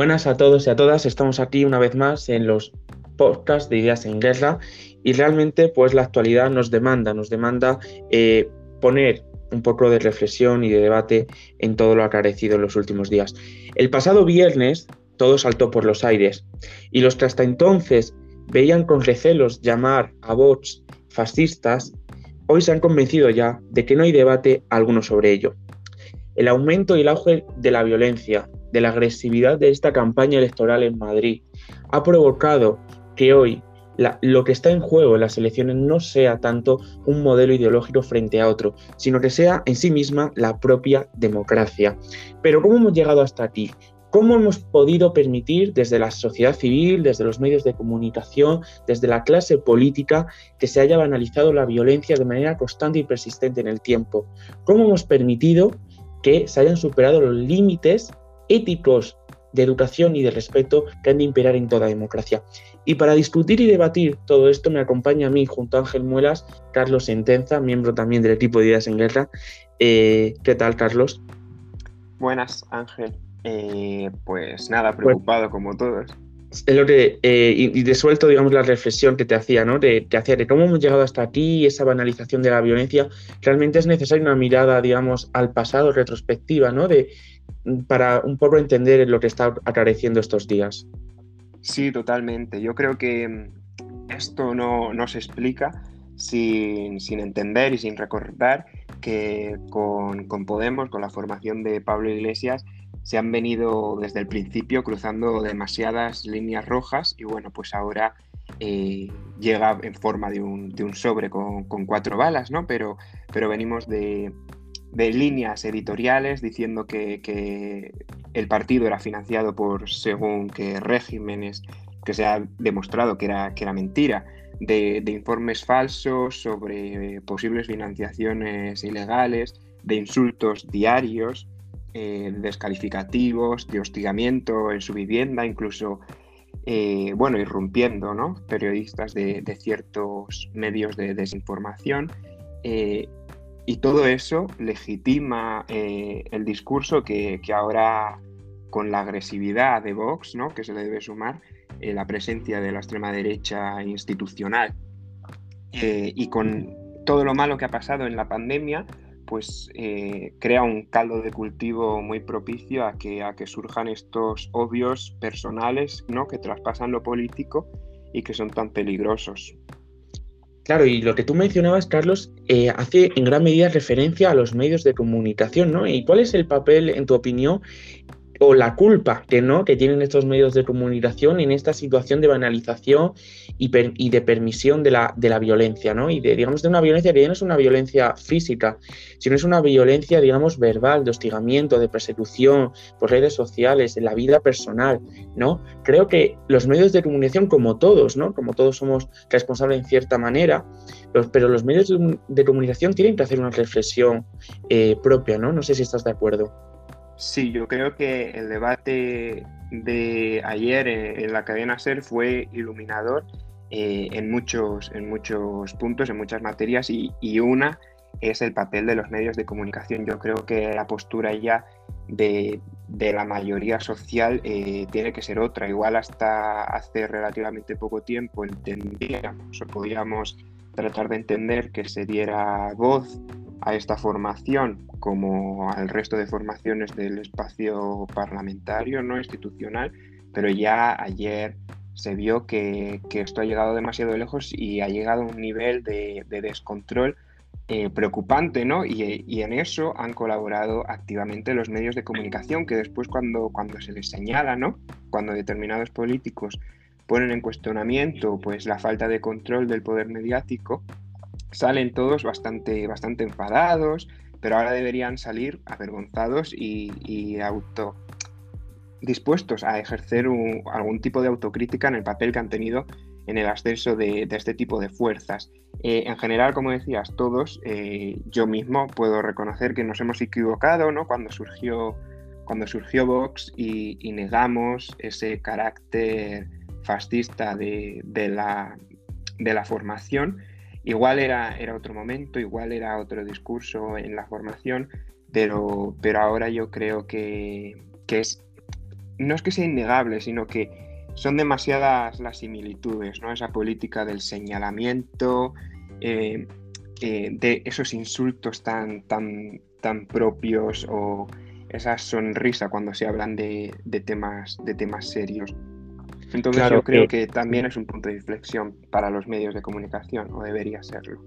Buenas a todos y a todas, estamos aquí una vez más en los podcasts de Ideas en Guerra y realmente pues la actualidad nos demanda, nos demanda eh, poner un poco de reflexión y de debate en todo lo acarecido en los últimos días. El pasado viernes todo saltó por los aires y los que hasta entonces veían con recelos llamar a bots fascistas, hoy se han convencido ya de que no hay debate alguno sobre ello. El aumento y el auge de la violencia, de la agresividad de esta campaña electoral en Madrid ha provocado que hoy lo que está en juego en las elecciones no sea tanto un modelo ideológico frente a otro, sino que sea en sí misma la propia democracia. Pero ¿cómo hemos llegado hasta aquí? ¿Cómo hemos podido permitir desde la sociedad civil, desde los medios de comunicación, desde la clase política, que se haya banalizado la violencia de manera constante y persistente en el tiempo? ¿Cómo hemos permitido que se hayan superado los límites éticos de educación y de respeto que han de imperar en toda democracia. Y para discutir y debatir todo esto me acompaña a mí, junto a Ángel Muelas, Carlos Sentenza, miembro también del equipo de Ideas en Guerra. Eh, ¿Qué tal, Carlos? Buenas, Ángel. Eh, pues nada, pues preocupado como todos. Es lo que, eh, y, desuelto, digamos, la reflexión que te hacía, ¿no? De, que hacía de cómo hemos llegado hasta aquí, esa banalización de la violencia. Realmente es necesaria una mirada, digamos, al pasado, retrospectiva, ¿no? De, para un poco entender lo que está acareciendo estos días. Sí, totalmente. Yo creo que mm, esto no, se explica sin, entender y sin recordar que con, Podemos, con la formación de Pablo Iglesias, se han venido desde el principio cruzando demasiadas líneas rojas y bueno, pues ahora eh, llega en forma de un, sobre con, cuatro balas, ¿no? Pero, pero venimos de, de líneas editoriales diciendo que, el partido era financiado por según qué regímenes que se ha demostrado que era, que era mentira, de, informes falsos sobre posibles financiaciones ilegales, de insultos diarios, eh, descalificativos, de hostigamiento en su vivienda, incluso, eh, bueno, irrumpiendo, ¿no? Periodistas de, ciertos medios de desinformación. Eh, y todo eso legitima eh, el discurso que, ahora, con la agresividad de Vox, ¿no? que se le debe sumar, eh, la presencia de la extrema derecha institucional eh, y con todo lo malo que ha pasado en la pandemia, pues crea un caldo de cultivo muy propicio a que, a que surjan estos obvios personales ¿no? que traspasan lo político y que son tan peligrosos. Claro, y lo que tú mencionabas, Carlos, eh, hace en gran medida referencia a los medios de comunicación, ¿no? ¿Y cuál es el papel, en tu opinión, o la culpa que no que tienen estos medios de comunicación en esta situación de banalización y, de permisión de la, violencia, ¿no? Y de, digamos, de una violencia que ya no es una violencia física, sino es una violencia, digamos, verbal, de hostigamiento, de persecución por redes sociales, en la vida personal, ¿no? Creo que los medios de comunicación, como todos, ¿no? Como todos somos responsables en cierta manera, pero los medios de, comunicación tienen que hacer una reflexión eh, propia, ¿no? No sé si estás de acuerdo. Sí, yo creo que el debate de ayer en la cadena SER fue iluminador eh, en, muchos, en muchos puntos, en muchas materias, y, una es el papel de los medios de comunicación. Yo creo que la postura ya de, la mayoría social eh, tiene que ser otra. Igual hasta hace relativamente poco tiempo entendíamos o podíamos tratar de entender que se diera voz a esta formación como al resto de formaciones del espacio parlamentario, no institucional, pero ya ayer se vio que, esto ha llegado demasiado lejos y ha llegado a un nivel de, descontrol eh, preocupante, ¿no? Y, en eso han colaborado activamente los medios de comunicación, que después cuando, cuando se les señala, ¿no? Cuando determinados políticos ponen en cuestionamiento pues, la falta de control del poder mediático, salen todos bastante, bastante enfadados, pero ahora deberían salir avergonzados y, auto dispuestos a ejercer algún tipo de autocrítica en el papel que han tenido en el ascenso de, este tipo de fuerzas. Eh, en general, como decías, todos, eh, yo mismo puedo reconocer que nos hemos equivocado ¿no? cuando, surgió, cuando surgió Vox y, negamos ese carácter fascista de, la, de la formación Igual era, era otro momento, igual era otro discurso en la formación, pero, pero ahora yo creo que, es no es que sea innegable, sino que son demasiadas las similitudes, ¿no? Esa política del señalamiento, eh, eh, de esos insultos tan, tan, tan propios o esa sonrisa cuando se hablan de, temas, de temas serios. Entonces yo creo que también es un punto de inflexión para los medios de comunicación, o debería serlo.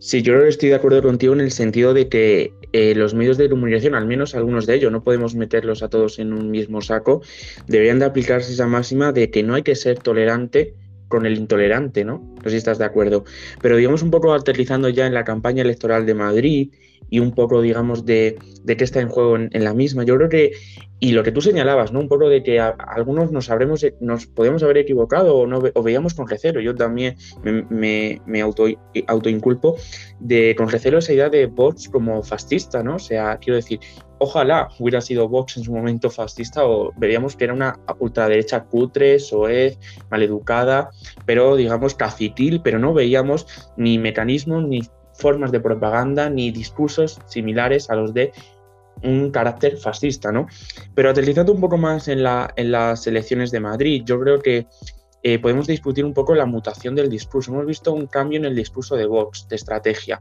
Sí, yo estoy de acuerdo contigo en el sentido de que eh, los medios de comunicación, al menos algunos de ellos, no podemos meterlos a todos en un mismo saco, deberían de aplicarse esa máxima de que no hay que ser tolerante con el intolerante, ¿no? Si estás de acuerdo. Pero digamos un poco aterrizando ya en la campaña electoral de Madrid y un poco, digamos, de, de qué está en juego en, la misma, yo creo que, y lo que tú señalabas, ¿no? Un poco de que algunos nos habremos, nos podemos haber equivocado o, no, o veíamos con recelo. Yo también me, me, auto, autoinculpo de con recelo esa idea de Vox como fascista, ¿no? O sea, quiero decir, ojalá hubiera sido Vox en su momento fascista o veríamos que era una ultraderecha cutre, soez, maleducada, pero digamos cacitil, pero no veíamos ni mecanismos ni formas de propaganda ni discursos similares a los de un carácter fascista, ¿no? Pero aterrizando un poco más en las elecciones de Madrid, yo creo que eh, podemos discutir un poco la mutación del discurso. Hemos visto un cambio en el discurso de Vox, de estrategia.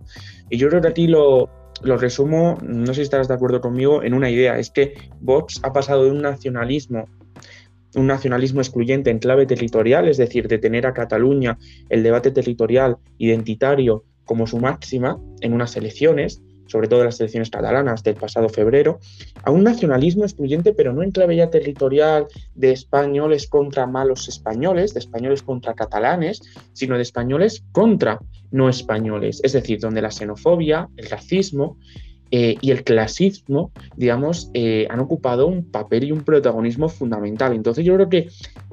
Y yo creo que aquí lo, lo resumo, no sé si estarás de acuerdo conmigo, en una idea, es que Vox ha pasado de un nacionalismo un nacionalismo excluyente en clave territorial, es decir, de tener a Cataluña el debate territorial identitario como su máxima en unas elecciones, sobre todo las elecciones catalanas del pasado febrero, a un nacionalismo excluyente, pero no en clave ya territorial de españoles contra malos españoles, de españoles contra catalanes, sino de españoles contra no españoles, es decir, donde la xenofobia, el racismo eh, y el clasismo, digamos, eh, han ocupado un papel y un protagonismo fundamental. Entonces yo creo que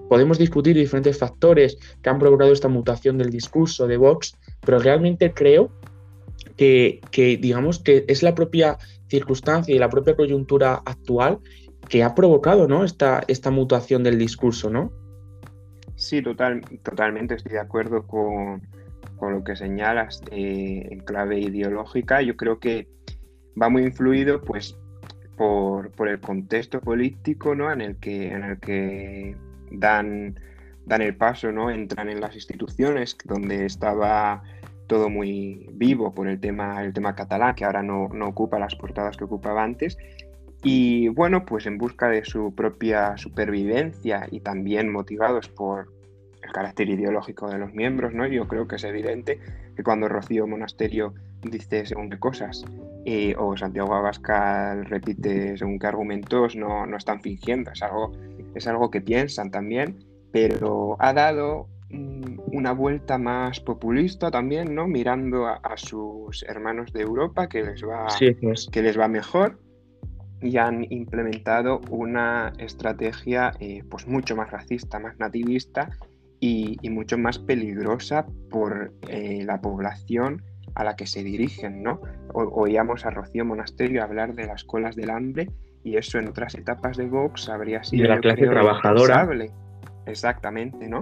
podemos discutir diferentes factores que han provocado esta mutación del discurso de Vox, pero realmente creo que, digamos que es la propia circunstancia y la propia coyuntura actual que ha provocado ¿no? esta, esta mutación del discurso, ¿no? Sí, total, totalmente estoy de acuerdo con, lo que señalas eh, en clave ideológica. Yo creo que va muy influido pues, por, el contexto político ¿no? en, el que, en el que dan, dan el paso, ¿no? entran en las instituciones donde estaba todo muy vivo por el tema, el tema catalán, que ahora no, ocupa las portadas que ocupaba antes. Y bueno, pues en busca de su propia supervivencia y también motivados por el carácter ideológico de los miembros, ¿no? Yo creo que es evidente que cuando Rocío Monasterio dice según qué cosas eh, o Santiago Abascal repite según qué argumentos, no, no están fingiendo, es algo, es algo que piensan también, pero ha dado una vuelta más populista también, ¿no? Mirando a, sus hermanos de Europa que les va, pues. que les va mejor y han implementado una estrategia eh, pues mucho más racista, más nativista y, mucho más peligrosa por eh, la población a la que se dirigen, ¿no? oíamos a Rocío Monasterio hablar de las colas del hambre y eso en otras etapas de Vox habría sido... De la clase trabajadora. Exactamente, ¿no?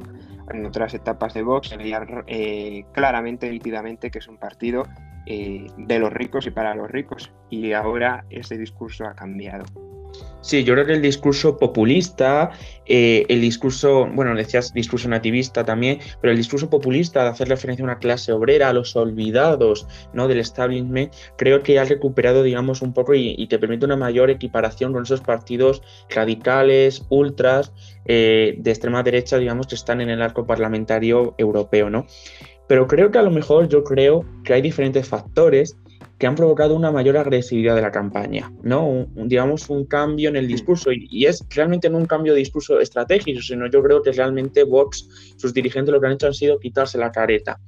En otras etapas de Vox se veía eh, claramente, nítidamente, que es un partido eh, de los ricos y para los ricos. Y ahora ese discurso ha cambiado. Sí, yo creo que el discurso populista, eh, el discurso, bueno, decías discurso nativista también, pero el discurso populista de hacer referencia a una clase obrera, a los olvidados ¿no? del establishment, creo que ha recuperado, digamos, un poco y, te permite una mayor equiparación con esos partidos radicales, ultras, eh, de extrema derecha, digamos, que están en el arco parlamentario europeo, ¿no? Pero creo que a lo mejor yo creo que hay diferentes factores que han provocado una mayor agresividad de la campaña, ¿no? digamos, un cambio en el discurso. Y, es realmente no un cambio de discurso estratégico, sino yo creo que realmente Vox, sus dirigentes lo que han hecho han sido quitarse la careta.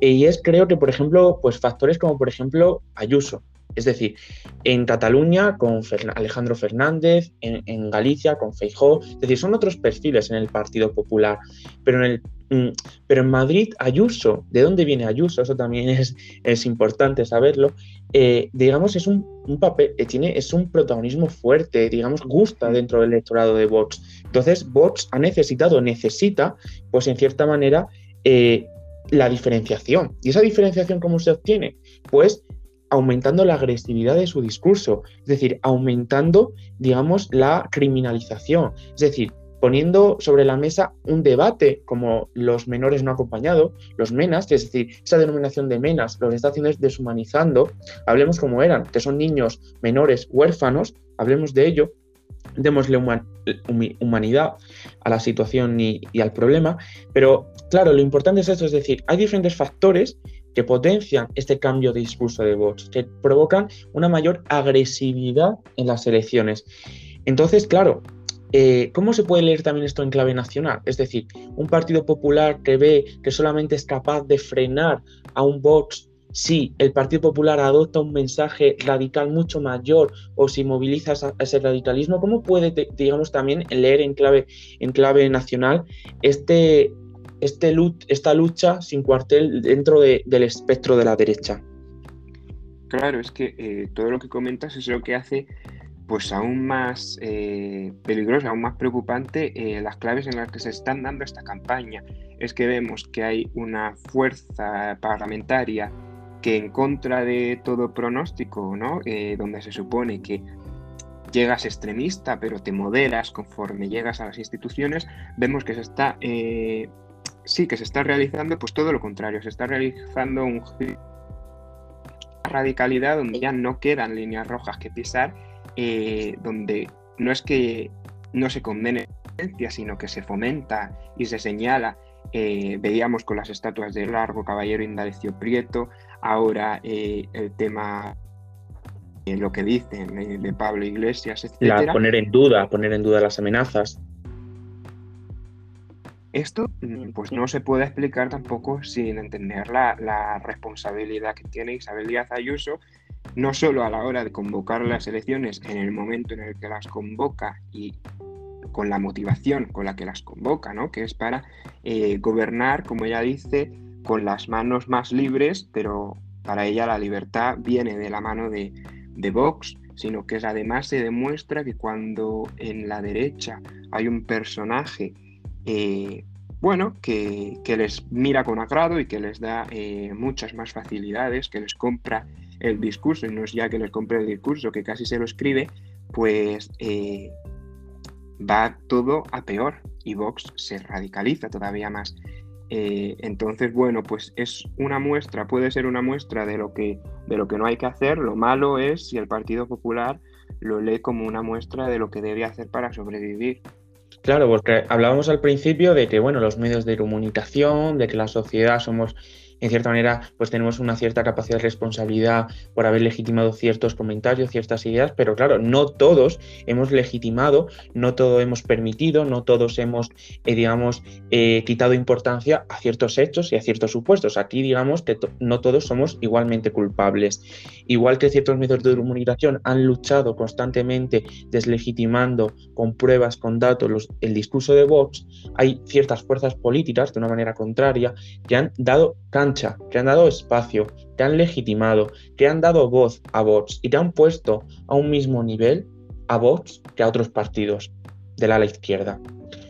Y es creo que, por ejemplo, pues factores como, por ejemplo, Ayuso. Es decir, en Cataluña con Alejandro Fernández, en, Galicia con Feijó, es decir, son otros perfiles en el Partido Popular, pero en el pero en Madrid, Ayuso, ¿de dónde viene Ayuso? Eso también es, es importante saberlo. Eh, digamos, es un, papel, eh, tiene, es un protagonismo fuerte, digamos, gusta dentro del electorado de Vox. Entonces, Vox ha necesitado, necesita, pues en cierta manera, eh, la diferenciación. ¿Y esa diferenciación cómo se obtiene? Pues aumentando la agresividad de su discurso, es decir, aumentando, digamos, la criminalización, es decir, poniendo sobre la mesa un debate como los menores no acompañados, los menas, es decir, esa denominación de menas lo que está haciendo es deshumanizando, hablemos como eran, que son niños menores huérfanos, hablemos de ello, démosle humanidad a la situación y, al problema, pero claro, lo importante es esto, es decir, hay diferentes factores que potencian este cambio de discurso de Vox, que provocan una mayor agresividad en las elecciones. Entonces, claro, eh, ¿cómo se puede leer también esto en clave nacional? Es decir, un Partido Popular que ve que solamente es capaz de frenar a un Vox si el Partido Popular adopta un mensaje radical mucho mayor o si moviliza ese radicalismo, ¿cómo puede, digamos, también leer en clave, en clave nacional este, este, esta lucha sin cuartel dentro del espectro de la derecha? Claro, es que eh, todo lo que comentas es lo que hace pues aún más eh, peligroso, aún más preocupante eh, las claves en las que se están dando esta campaña. Es que vemos que hay una fuerza parlamentaria que en contra de todo pronóstico, ¿no? Eh, donde se supone que llegas extremista, pero te moderas conforme llegas a las instituciones, vemos que se está, eh, sí, que se está realizando pues todo lo contrario, se está realizando un radicalidad donde ya no quedan líneas rojas que pisar, eh, donde no es que no se condene sino que se fomenta y se señala eh, veíamos con las estatuas de Largo, Caballero Indalecio Prieto, ahora eh, el tema, eh, lo que dicen de Pablo Iglesias, etc. poner en duda, poner en duda las amenazas. Esto mm, pues no se puede explicar tampoco sin entender la, la responsabilidad que tiene Isabel Díaz Ayuso, no solo a la hora de convocar las elecciones en el momento en el que las convoca y con la motivación con la que las convoca, ¿no? que es para eh, gobernar, como ella dice, con las manos más libres, pero para ella la libertad viene de la mano de, Vox, sino que además se demuestra que cuando en la derecha hay un personaje, eh, bueno, que, les mira con agrado y que les da eh, muchas más facilidades, que les compra el discurso, y no es ya que les compre el discurso, que casi se lo escribe, pues va todo a peor y Vox se radicaliza todavía más. Eh, entonces, bueno, pues es una muestra, puede ser una muestra de lo, que, de lo que no hay que hacer. Lo malo es si el Partido Popular lo lee como una muestra de lo que debe hacer para sobrevivir. Claro, porque hablábamos al principio de que, bueno, los medios de comunicación, de que la sociedad somos en cierta manera, pues tenemos una cierta capacidad de responsabilidad por haber legitimado ciertos comentarios, ciertas ideas, pero claro, no todos hemos legitimado, no todos hemos permitido, no todos hemos, eh, digamos, eh, quitado importancia a ciertos hechos y a ciertos supuestos. Aquí, digamos, que no todos somos igualmente culpables. Igual que ciertos medios de comunicación han luchado constantemente deslegitimando con pruebas, con datos, el discurso de Vox, hay ciertas fuerzas políticas, de una manera contraria, que han dado que han dado espacio, que han legitimado, que han dado voz a Vox y que han puesto a un mismo nivel a Vox que a otros partidos de la, izquierda.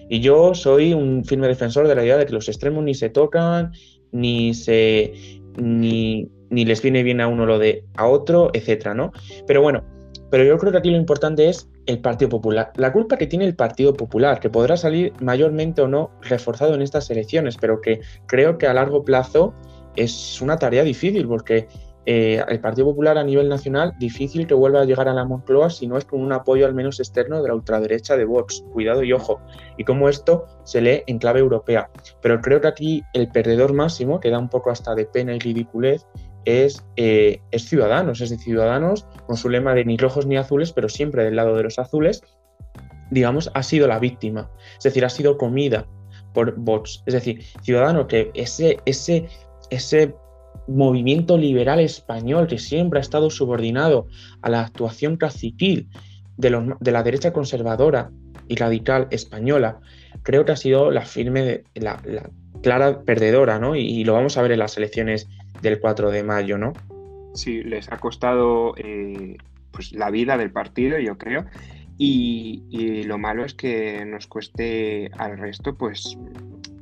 Y yo soy un firme defensor de la idea de que los extremos ni se tocan, ni se ni, ni les viene bien a uno lo de a otro, etcétera, ¿no? Pero bueno, pero yo creo que aquí lo importante es el Partido Popular. La culpa que tiene el Partido Popular, que podrá salir mayormente o no reforzado en estas elecciones, pero que creo que a largo plazo es una tarea difícil, porque eh, el Partido Popular a nivel nacional, difícil que vuelva a llegar a la Moncloa si no es con un apoyo al menos externo de la ultraderecha de Vox. Cuidado y ojo. Y cómo esto se lee en clave europea. Pero creo que aquí el perdedor máximo, que da un poco hasta de pena y ridiculez, es, eh, es Ciudadanos, es de Ciudadanos, con su lema de ni rojos ni azules, pero siempre del lado de los azules, digamos, ha sido la víctima. Es decir, ha sido comida por bots. Es decir, Ciudadanos, que ese, ese, ese movimiento liberal español que siempre ha estado subordinado a la actuación caciquil de, de la derecha conservadora y radical española, creo que ha sido la firme, la, la clara perdedora, ¿no? Y, lo vamos a ver en las elecciones del 4 de mayo, ¿no? Sí, les ha costado eh, pues la vida del partido, yo creo. Y, lo malo es que nos cueste al resto, pues,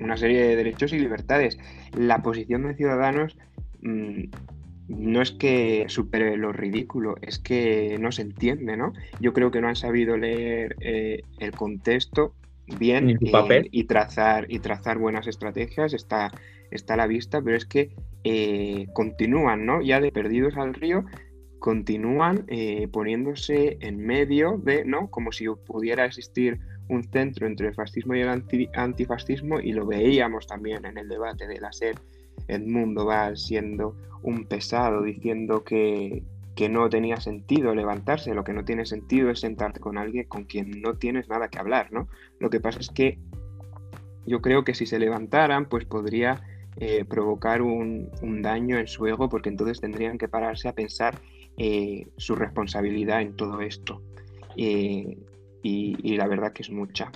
una serie de derechos y libertades. La posición de Ciudadanos, mm, no es que supere lo ridículo, es que no se entiende, ¿no? Yo creo que no han sabido leer eh, el contexto bien eh, y, trazar, y trazar buenas estrategias, está, está a la vista, pero es que eh, continúan, ¿no? Ya de perdidos al río, continúan poniéndose en medio de, ¿no? Como si pudiera existir un centro entre el fascismo y el antifascismo y lo veíamos también en el debate de la SED Edmundo va siendo un pesado diciendo que, no tenía sentido levantarse, lo que no tiene sentido es sentarte con alguien con quien no tienes nada que hablar, ¿no? Lo que pasa es que yo creo que si se levantaran, pues podría eh, provocar un, daño en su ego, porque entonces tendrían que pararse a pensar eh, su responsabilidad en todo esto. Eh, y la verdad que es mucha.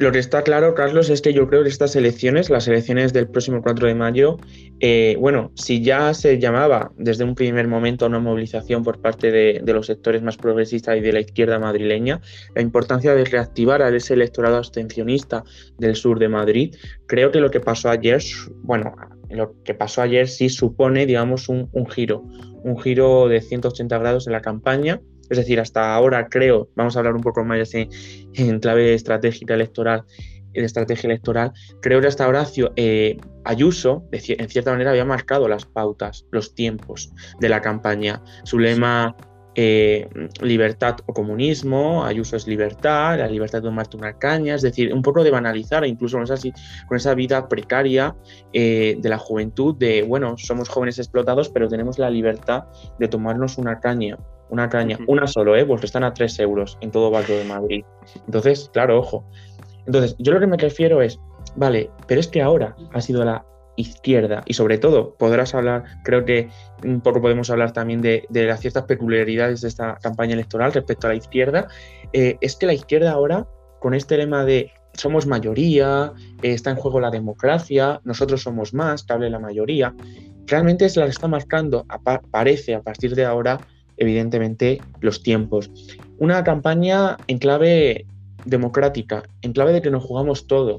Lo que está claro, Carlos, es que yo creo que estas elecciones, las elecciones del próximo 4 de mayo, eh, bueno, si ya se llamaba desde un primer momento a una movilización por parte de, los sectores más progresistas y de la izquierda madrileña, la importancia de reactivar a ese electorado abstencionista del sur de Madrid, creo que lo que pasó ayer, bueno, lo que pasó ayer sí supone, digamos, un, un giro, un giro de 180 grados en la campaña es decir, hasta ahora creo, vamos a hablar un poco más en, en clave estratégica electoral, de estrategia electoral, creo que hasta ahora eh, Ayuso, en cierta manera, había marcado las pautas, los tiempos de la campaña. Su lema eh, libertad o comunismo, Ayuso es libertad, la libertad de tomarte una caña, es decir, un poco de banalizar, incluso con esa, con esa vida precaria eh, de la juventud, de, bueno, somos jóvenes explotados, pero tenemos la libertad de tomarnos una caña una caña, una solo, ¿eh? Porque están a 3 euros en todo barrio de Madrid. Entonces, claro, ojo. Entonces, yo lo que me refiero es, vale, pero es que ahora ha sido la izquierda y sobre todo podrás hablar, creo que un poco podemos hablar también de, las ciertas peculiaridades de esta campaña electoral respecto a la izquierda, eh, es que la izquierda ahora, con este lema de somos mayoría, eh, está en juego la democracia, nosotros somos más, que hable la mayoría, realmente es la que está marcando, parece a partir de ahora, evidentemente, los tiempos. Una campaña en clave democrática, en clave de que nos jugamos todo.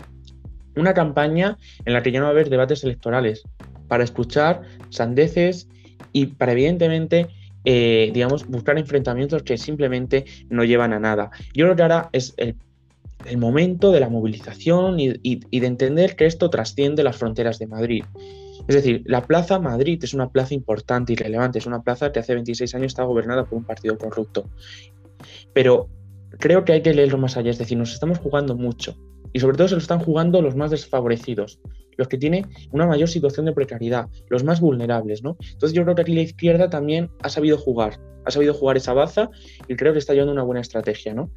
Una campaña en la que ya no va a haber debates electorales, para escuchar sandeces y para, evidentemente, eh, digamos, buscar enfrentamientos que simplemente no llevan a nada. Yo creo que ahora es el, momento de la movilización y de entender que esto trasciende las fronteras de Madrid. Es decir, la Plaza Madrid es una plaza importante y relevante, es una plaza que hace 26 años está gobernada por un partido corrupto. Pero creo que hay que leerlo más allá, es decir, nos estamos jugando mucho y sobre todo se lo están jugando los más desfavorecidos, los que tienen una mayor situación de precariedad, los más vulnerables, ¿no? Entonces yo creo que aquí la izquierda también ha sabido jugar, ha sabido jugar esa baza y creo que está llevando una buena estrategia, ¿no?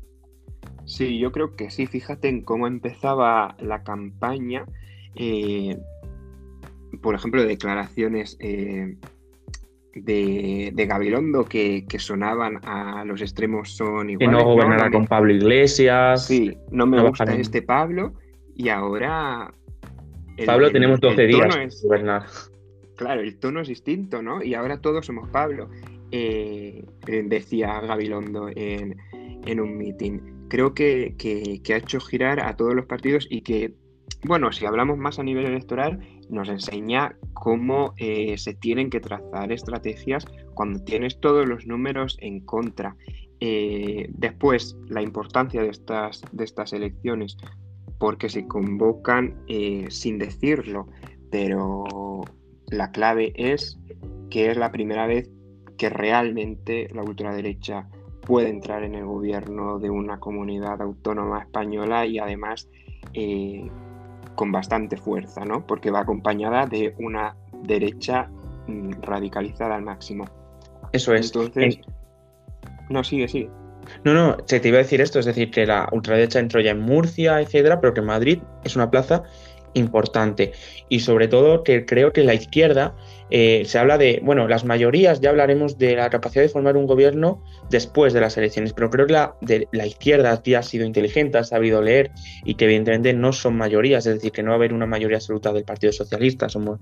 Sí, yo creo que sí, fíjate en cómo empezaba la campaña. Eh, por ejemplo, declaraciones eh, de, Gabilondo que, sonaban a los extremos son iguales. Que no gobernará con Pablo Iglesias. Sí, no me gusta este Pablo y ahora... Pablo tenemos 12 días es, gobernar. Claro, el tono es distinto, ¿no? Y ahora todos somos Pablo, eh, eh, decía Gabilondo en, un meeting. Creo que, que ha hecho girar a todos los partidos y que bueno, si hablamos más a nivel electoral, nos enseña cómo eh, se tienen que trazar estrategias cuando tienes todos los números en contra. Eh, después, la importancia de estas, de estas elecciones, porque se convocan eh, sin decirlo, pero la clave es que es la primera vez que realmente la ultraderecha puede entrar en el gobierno de una comunidad autónoma española y además con bastante fuerza, ¿no? Porque va acompañada de una derecha mm, radicalizada al máximo. Eso es. Entonces, no, sigue, sigue. No, no, se te iba a decir esto, es decir, que la ultraderecha entró ya en Murcia, etcétera, pero que Madrid es una plaza importante. Y sobre todo que creo que la izquierda eh, se habla de, bueno, las mayorías, ya hablaremos de la capacidad de formar un gobierno después de las elecciones, pero creo que la, de, la izquierda aquí ha sido inteligente, ha sabido leer y que evidentemente no son mayorías, es decir, que no va a haber una mayoría absoluta del Partido Socialista, somos,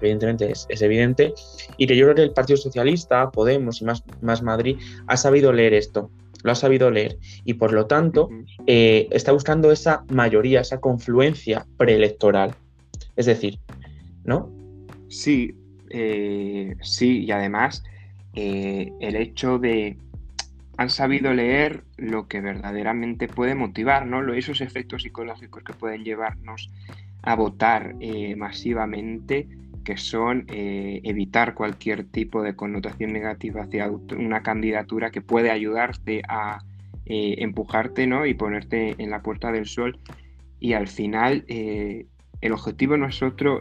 evidentemente es, evidente, y que yo creo que el Partido Socialista, Podemos y más, más Madrid ha sabido leer esto lo ha sabido leer y por lo tanto eh, está buscando esa mayoría, esa confluencia preelectoral. Es decir, ¿no? Sí, eh, sí, y además eh, el hecho de han sabido leer lo que verdaderamente puede motivar, ¿no? Esos efectos psicológicos que pueden llevarnos a votar masivamente, que son evitar cualquier tipo de connotación negativa hacia una candidatura que puede ayudarte a empujarte ¿no? y ponerte en la puerta del sol. Y al final el objetivo no es otro,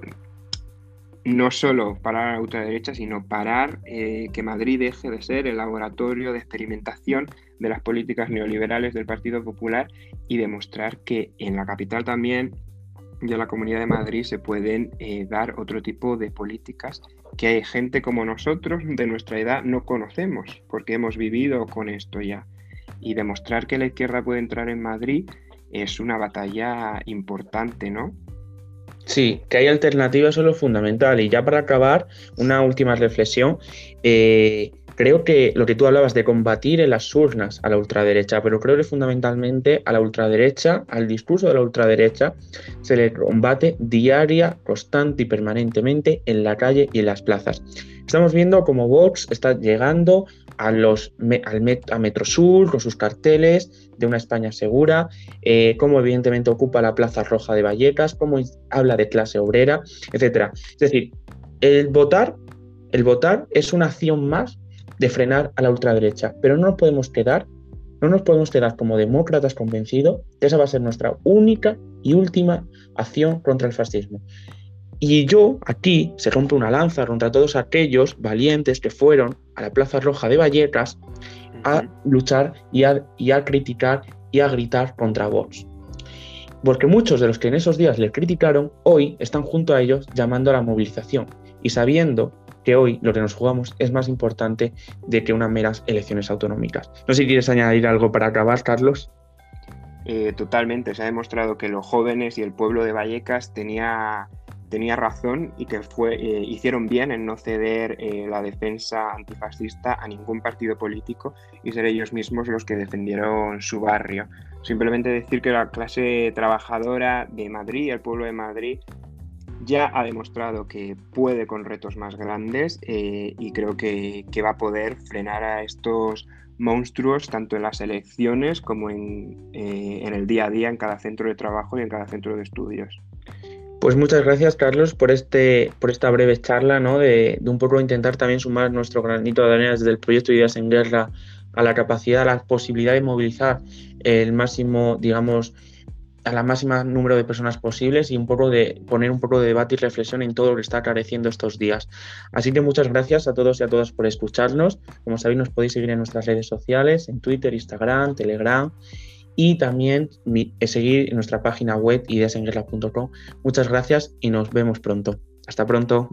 no solo parar a la ultraderecha, sino parar eh, que Madrid deje de ser el laboratorio de experimentación de las políticas neoliberales del Partido Popular y demostrar que en la capital también de la Comunidad de Madrid se pueden eh, dar otro tipo de políticas que hay gente como nosotros de nuestra edad no conocemos, porque hemos vivido con esto ya. Y demostrar que la izquierda puede entrar en Madrid es una batalla importante, ¿no? Sí, que hay alternativas es lo fundamental. Y ya para acabar, una última reflexión. Eh, creo que lo que tú hablabas de combatir en las urnas a la ultraderecha, pero creo que fundamentalmente a la ultraderecha, al discurso de la ultraderecha, se le combate diaria, constante y permanentemente en la calle y en las plazas. Estamos viendo cómo Vox está llegando a, los, al a Metrosur con sus carteles de una España segura, eh, cómo evidentemente ocupa la Plaza Roja de Vallecas, cómo habla de clase obrera, etc. Es decir, el votar, el votar es una acción más de frenar a la ultraderecha, pero no nos podemos quedar, no nos podemos quedar como demócratas convencidos que esa va a ser nuestra única y última acción contra el fascismo. Y yo aquí se rompe una lanza contra todos aquellos valientes que fueron a la Plaza Roja de Vallecas a luchar y a, y a criticar y a gritar contra Vox. Porque muchos de los que en esos días le criticaron, hoy están junto a ellos llamando a la movilización y sabiendo hoy lo que nos jugamos es más importante de que unas meras elecciones autonómicas. No sé si quieres añadir algo para acabar, Carlos. Eh, totalmente, se ha demostrado que los jóvenes y el pueblo de Vallecas tenía tenía razón y que fue, eh, hicieron bien en no ceder eh, la defensa antifascista a ningún partido político y ser ellos mismos los que defendieron su barrio. Simplemente decir que la clase trabajadora de Madrid, el pueblo de Madrid, ya ha demostrado que puede con retos más grandes eh, y creo que, que, va a poder frenar a estos monstruos tanto en las elecciones como en, en el día a día en cada centro de trabajo y en cada centro de estudios. Pues muchas gracias, Carlos, por, este, por esta breve charla, ¿no? De, un poco intentar también sumar nuestro granito de arena desde el proyecto Ideas en Guerra a la capacidad, a la posibilidad de movilizar el máximo, digamos, a la máxima número de personas posibles y un poco de poner un poco de debate y reflexión en todo lo que está careciendo estos días. Así que muchas gracias a todos y a todas por escucharnos. Como sabéis, nos podéis seguir en nuestras redes sociales, en Twitter, Instagram, Telegram y también seguir nuestra página web ideasenguerra.com. Muchas gracias y nos vemos pronto. Hasta pronto.